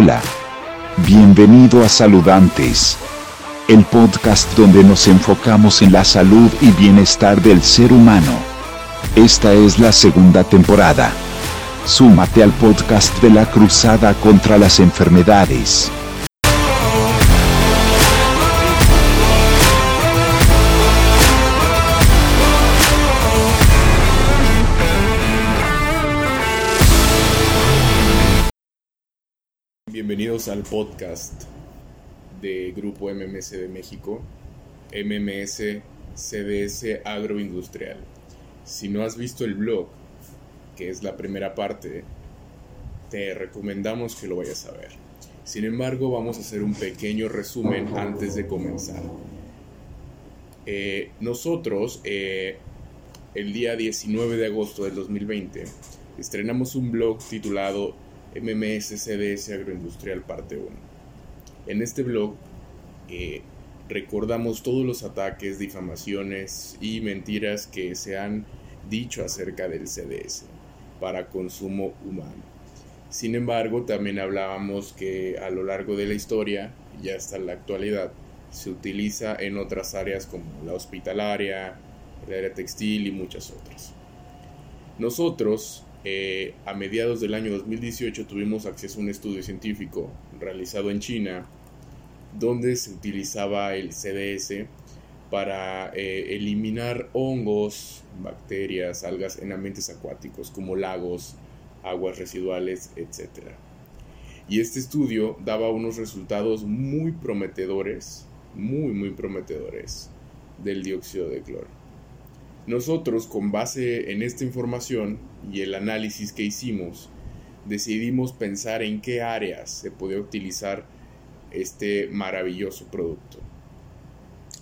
Hola. Bienvenido a Saludantes. El podcast donde nos enfocamos en la salud y bienestar del ser humano. Esta es la segunda temporada. Súmate al podcast de la Cruzada contra las Enfermedades. Bienvenidos al podcast de Grupo MMS de México, MMS CDS Agroindustrial. Si no has visto el blog, que es la primera parte, te recomendamos que lo vayas a ver. Sin embargo, vamos a hacer un pequeño resumen antes de comenzar. Eh, nosotros, eh, el día 19 de agosto del 2020, estrenamos un blog titulado MMS CDS Agroindustrial Parte 1. En este blog eh, recordamos todos los ataques, difamaciones y mentiras que se han dicho acerca del CDS para consumo humano. Sin embargo, también hablábamos que a lo largo de la historia y hasta la actualidad se utiliza en otras áreas como la hospitalaria, el área textil y muchas otras. Nosotros eh, a mediados del año 2018 tuvimos acceso a un estudio científico realizado en China donde se utilizaba el CDS para eh, eliminar hongos, bacterias, algas en ambientes acuáticos como lagos, aguas residuales, etc. Y este estudio daba unos resultados muy prometedores, muy, muy prometedores del dióxido de cloro. Nosotros, con base en esta información y el análisis que hicimos, decidimos pensar en qué áreas se puede utilizar este maravilloso producto.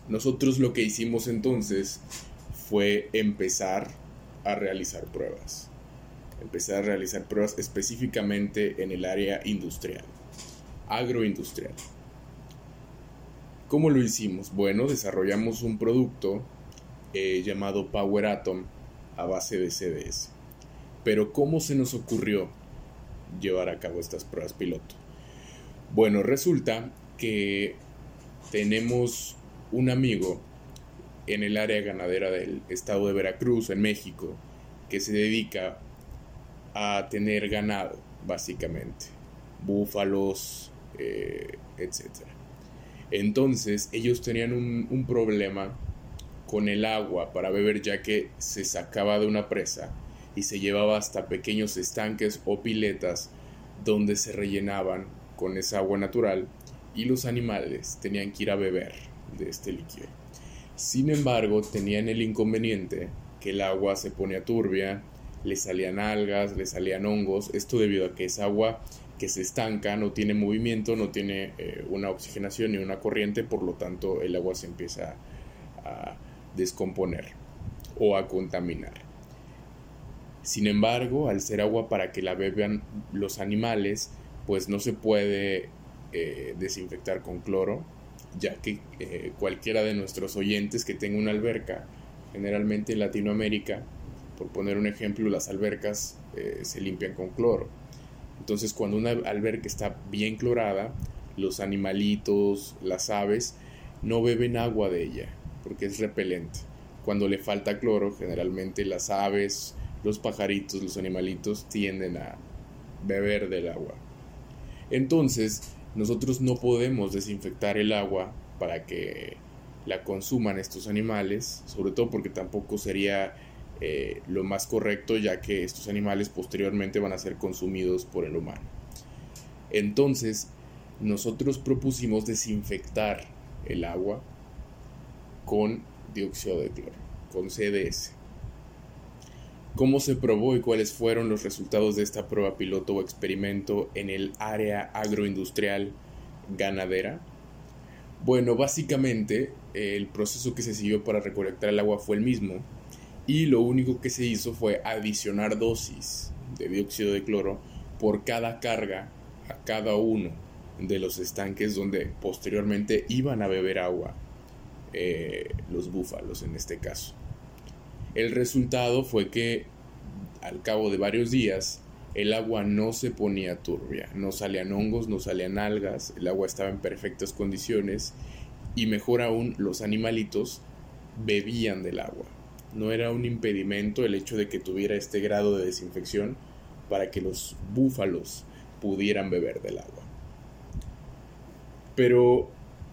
Nosotros lo que hicimos entonces fue empezar a realizar pruebas. Empezar a realizar pruebas específicamente en el área industrial, agroindustrial. ¿Cómo lo hicimos? Bueno, desarrollamos un producto llamado Power Atom a base de CDS. Pero ¿cómo se nos ocurrió llevar a cabo estas pruebas piloto? Bueno, resulta que tenemos un amigo en el área ganadera del estado de Veracruz, en México, que se dedica a tener ganado, básicamente, búfalos, eh, etc. Entonces, ellos tenían un problema con el agua para beber ya que se sacaba de una presa y se llevaba hasta pequeños estanques o piletas donde se rellenaban con esa agua natural y los animales tenían que ir a beber de este líquido. Sin embargo, tenían el inconveniente que el agua se ponía turbia, le salían algas, le salían hongos, esto debido a que es agua que se estanca, no tiene movimiento, no tiene eh, una oxigenación ni una corriente, por lo tanto el agua se empieza a, descomponer o a contaminar. Sin embargo, al ser agua para que la beban los animales, pues no se puede eh, desinfectar con cloro, ya que eh, cualquiera de nuestros oyentes que tenga una alberca, generalmente en Latinoamérica, por poner un ejemplo, las albercas eh, se limpian con cloro. Entonces, cuando una alberca está bien clorada, los animalitos, las aves, no beben agua de ella porque es repelente. Cuando le falta cloro, generalmente las aves, los pajaritos, los animalitos tienden a beber del agua. Entonces, nosotros no podemos desinfectar el agua para que la consuman estos animales, sobre todo porque tampoco sería eh, lo más correcto ya que estos animales posteriormente van a ser consumidos por el humano. Entonces, nosotros propusimos desinfectar el agua con dióxido de cloro, con CDS. ¿Cómo se probó y cuáles fueron los resultados de esta prueba piloto o experimento en el área agroindustrial ganadera? Bueno, básicamente el proceso que se siguió para recolectar el agua fue el mismo y lo único que se hizo fue adicionar dosis de dióxido de cloro por cada carga a cada uno de los estanques donde posteriormente iban a beber agua eh, los búfalos en este caso. El resultado fue que al cabo de varios días el agua no se ponía turbia, no salían hongos, no salían algas, el agua estaba en perfectas condiciones y mejor aún los animalitos bebían del agua. No era un impedimento el hecho de que tuviera este grado de desinfección para que los búfalos pudieran beber del agua. Pero,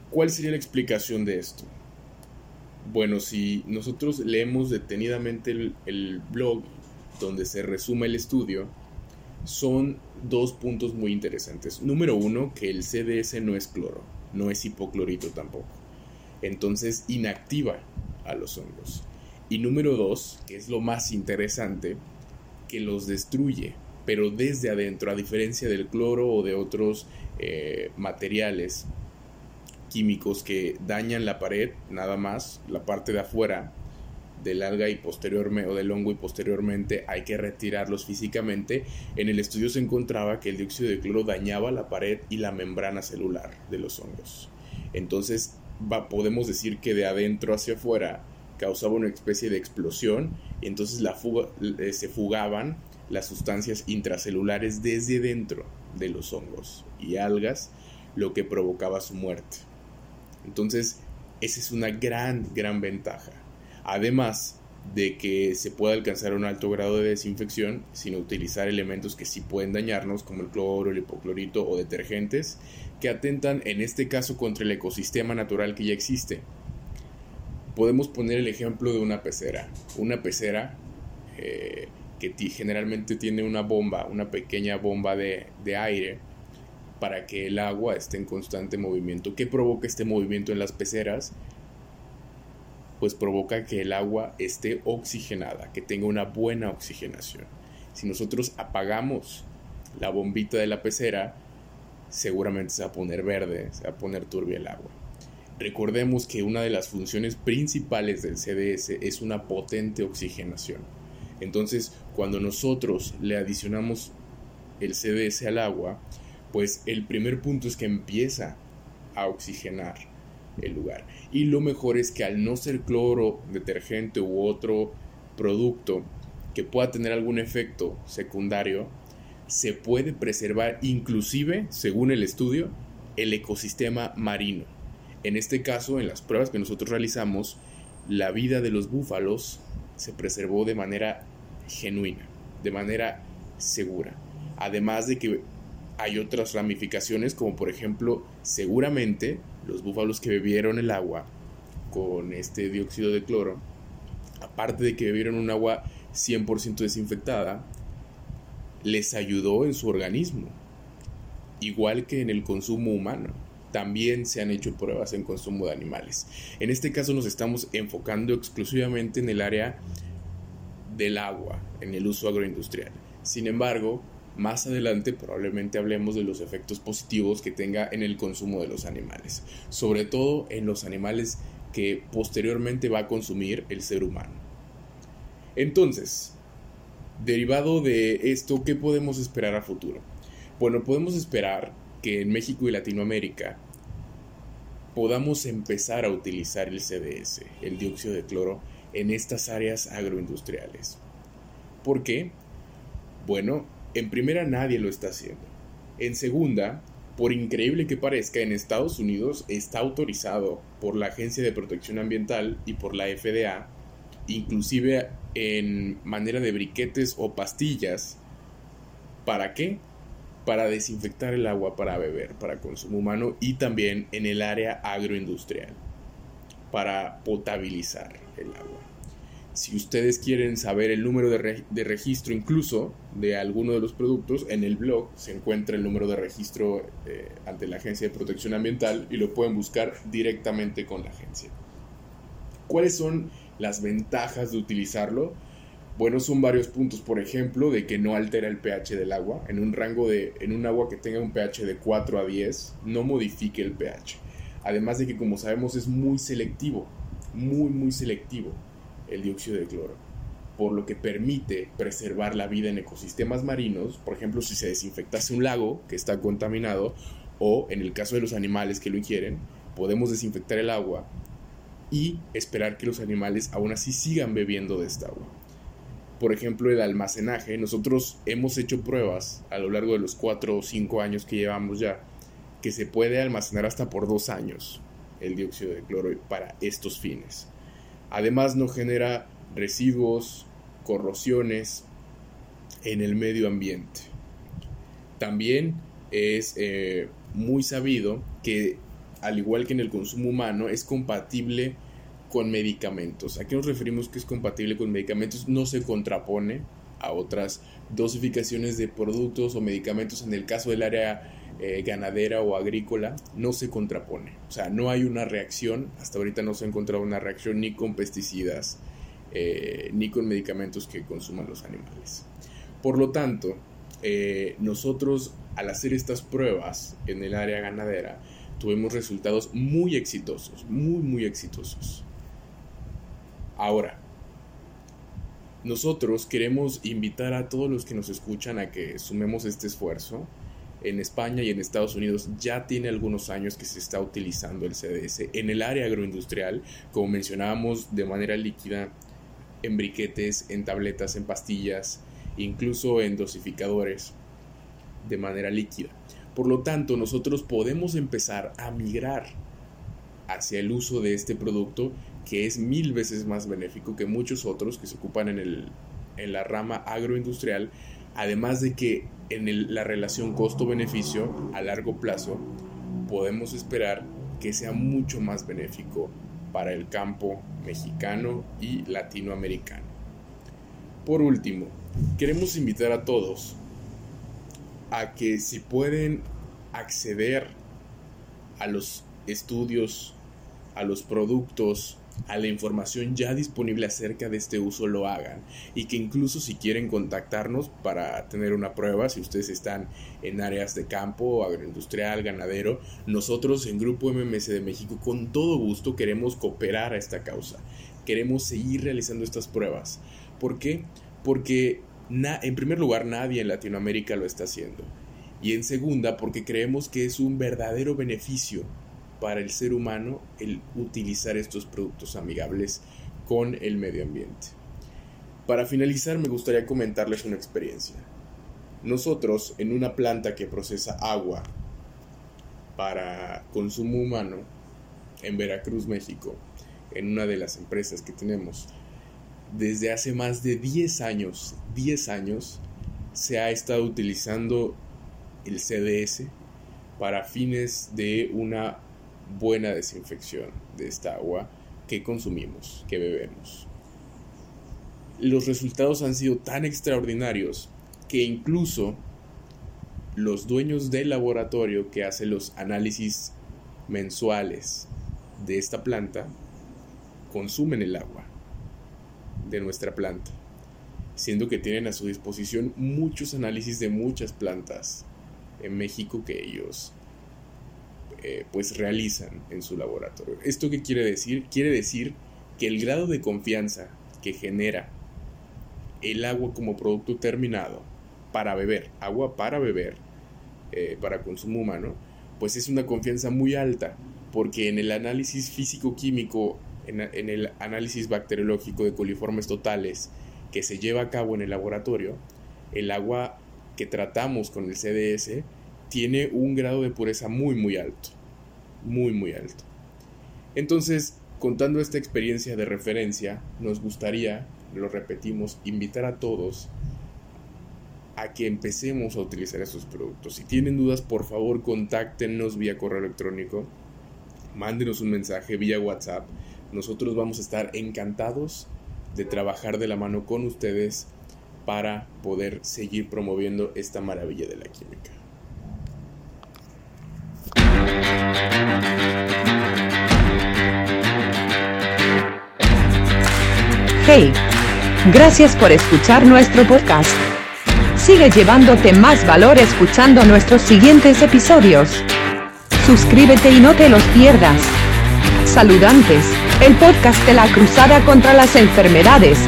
¿cuál sería la explicación de esto? Bueno, si nosotros leemos detenidamente el, blog donde se resume el estudio, son dos puntos muy interesantes. Número uno, que el CDS no es cloro, no es hipoclorito tampoco. Entonces inactiva a los hongos. Y número dos, que es lo más interesante, que los destruye, pero desde adentro, a diferencia del cloro o de otros eh, materiales químicos que dañan la pared, nada más, la parte de afuera del alga y posteriormente o del hongo y posteriormente hay que retirarlos físicamente. En el estudio se encontraba que el dióxido de cloro dañaba la pared y la membrana celular de los hongos. Entonces, podemos decir que de adentro hacia afuera causaba una especie de explosión y entonces eh, se fugaban las sustancias intracelulares desde dentro de los hongos y algas, lo que provocaba su muerte. Entonces, esa es una gran, gran ventaja. Además de que se puede alcanzar un alto grado de desinfección sin utilizar elementos que sí pueden dañarnos, como el cloro, el hipoclorito o detergentes, que atentan en este caso contra el ecosistema natural que ya existe. Podemos poner el ejemplo de una pecera. Una pecera eh, que generalmente tiene una bomba, una pequeña bomba de, de aire, para que el agua esté en constante movimiento. ¿Qué provoca este movimiento en las peceras? Pues provoca que el agua esté oxigenada, que tenga una buena oxigenación. Si nosotros apagamos la bombita de la pecera, seguramente se va a poner verde, se va a poner turbia el agua. Recordemos que una de las funciones principales del CDS es una potente oxigenación. Entonces, cuando nosotros le adicionamos el CDS al agua, pues el primer punto es que empieza a oxigenar el lugar. Y lo mejor es que al no ser cloro, detergente u otro producto que pueda tener algún efecto secundario, se puede preservar inclusive, según el estudio, el ecosistema marino. En este caso, en las pruebas que nosotros realizamos, la vida de los búfalos se preservó de manera genuina, de manera segura. Además de que hay otras ramificaciones como por ejemplo seguramente los búfalos que bebieron el agua con este dióxido de cloro, aparte de que bebieron un agua 100% desinfectada, les ayudó en su organismo, igual que en el consumo humano. También se han hecho pruebas en consumo de animales. En este caso nos estamos enfocando exclusivamente en el área del agua, en el uso agroindustrial. Sin embargo, más adelante probablemente hablemos de los efectos positivos que tenga en el consumo de los animales, sobre todo en los animales que posteriormente va a consumir el ser humano. Entonces, derivado de esto, ¿qué podemos esperar a futuro? Bueno, podemos esperar que en México y Latinoamérica podamos empezar a utilizar el CDS, el dióxido de cloro, en estas áreas agroindustriales. ¿Por qué? Bueno, en primera, nadie lo está haciendo. En segunda, por increíble que parezca, en Estados Unidos está autorizado por la Agencia de Protección Ambiental y por la FDA, inclusive en manera de briquetes o pastillas. ¿Para qué? Para desinfectar el agua para beber, para consumo humano y también en el área agroindustrial, para potabilizar el agua. Si ustedes quieren saber el número de, registro incluso de alguno de los productos, en el blog se encuentra el número de registro eh, ante la Agencia de Protección Ambiental y lo pueden buscar directamente con la agencia. ¿Cuáles son las ventajas de utilizarlo? Bueno, son varios puntos, por ejemplo, de que no altera el pH del agua. En un rango de, en un agua que tenga un pH de 4 a 10, no modifique el pH. Además de que, como sabemos, es muy selectivo, muy, muy selectivo el dióxido de cloro, por lo que permite preservar la vida en ecosistemas marinos, por ejemplo, si se desinfectase un lago que está contaminado, o en el caso de los animales que lo ingieren, podemos desinfectar el agua y esperar que los animales aún así sigan bebiendo de esta agua. por ejemplo, el almacenaje. Nosotros hemos hecho pruebas a lo largo de los 4 o 5 años que llevamos ya, que se puede almacenar hasta por 2 años el dióxido de cloro para estos fines. Además no genera residuos, corrosiones en el medio ambiente. También es eh, muy sabido que, al igual que en el consumo humano, es compatible con medicamentos. ¿A qué nos referimos que es compatible con medicamentos? No se contrapone a otras dosificaciones de productos o medicamentos en el caso del área eh, ganadera o agrícola, no se contrapone. O sea, no hay una reacción, hasta ahorita no se ha encontrado una reacción ni con pesticidas, eh, ni con medicamentos que consuman los animales. Por lo tanto, eh, nosotros al hacer estas pruebas en el área ganadera, tuvimos resultados muy exitosos, muy, muy exitosos. Ahora, nosotros queremos invitar a todos los que nos escuchan a que sumemos este esfuerzo. En España y en Estados Unidos ya tiene algunos años que se está utilizando el CDS en el área agroindustrial, como mencionábamos, de manera líquida, en briquetes, en tabletas, en pastillas, incluso en dosificadores, de manera líquida. Por lo tanto, nosotros podemos empezar a migrar hacia el uso de este producto que es mil veces más benéfico que muchos otros que se ocupan en, el, en la rama agroindustrial, además de que en la relación costo-beneficio a largo plazo podemos esperar que sea mucho más benéfico para el campo mexicano y latinoamericano. Por último, queremos invitar a todos a que si pueden acceder a los estudios, a los productos, a la información ya disponible acerca de este uso lo hagan y que incluso si quieren contactarnos para tener una prueba, si ustedes están en áreas de campo, agroindustrial, ganadero, nosotros en Grupo MMS de México con todo gusto queremos cooperar a esta causa. Queremos seguir realizando estas pruebas. ¿Por qué? Porque en primer lugar nadie en Latinoamérica lo está haciendo. Y en segunda, porque creemos que es un verdadero beneficio para el ser humano el utilizar estos productos amigables con el medio ambiente. Para finalizar me gustaría comentarles una experiencia. Nosotros en una planta que procesa agua para consumo humano en Veracruz, México, en una de las empresas que tenemos, desde hace más de 10 años, 10 años, se ha estado utilizando el CDS para fines de una buena desinfección de esta agua que consumimos, que bebemos. Los resultados han sido tan extraordinarios que incluso los dueños del laboratorio que hace los análisis mensuales de esta planta consumen el agua de nuestra planta, siendo que tienen a su disposición muchos análisis de muchas plantas en México que ellos eh, pues realizan en su laboratorio. ¿Esto qué quiere decir? Quiere decir que el grado de confianza que genera el agua como producto terminado para beber, agua para beber, eh, para consumo humano, pues es una confianza muy alta, porque en el análisis físico-químico, en, en el análisis bacteriológico de coliformes totales que se lleva a cabo en el laboratorio, el agua que tratamos con el CDS tiene un grado de pureza muy muy alto, muy muy alto. Entonces, contando esta experiencia de referencia, nos gustaría, lo repetimos, invitar a todos a que empecemos a utilizar esos productos. Si tienen dudas, por favor, contáctenos vía correo electrónico, mándenos un mensaje vía WhatsApp. Nosotros vamos a estar encantados de trabajar de la mano con ustedes para poder seguir promoviendo esta maravilla de la química. Hey, gracias por escuchar nuestro podcast. Sigue llevándote más valor escuchando nuestros siguientes episodios. Suscríbete y no te los pierdas. Saludantes, el podcast de la Cruzada contra las Enfermedades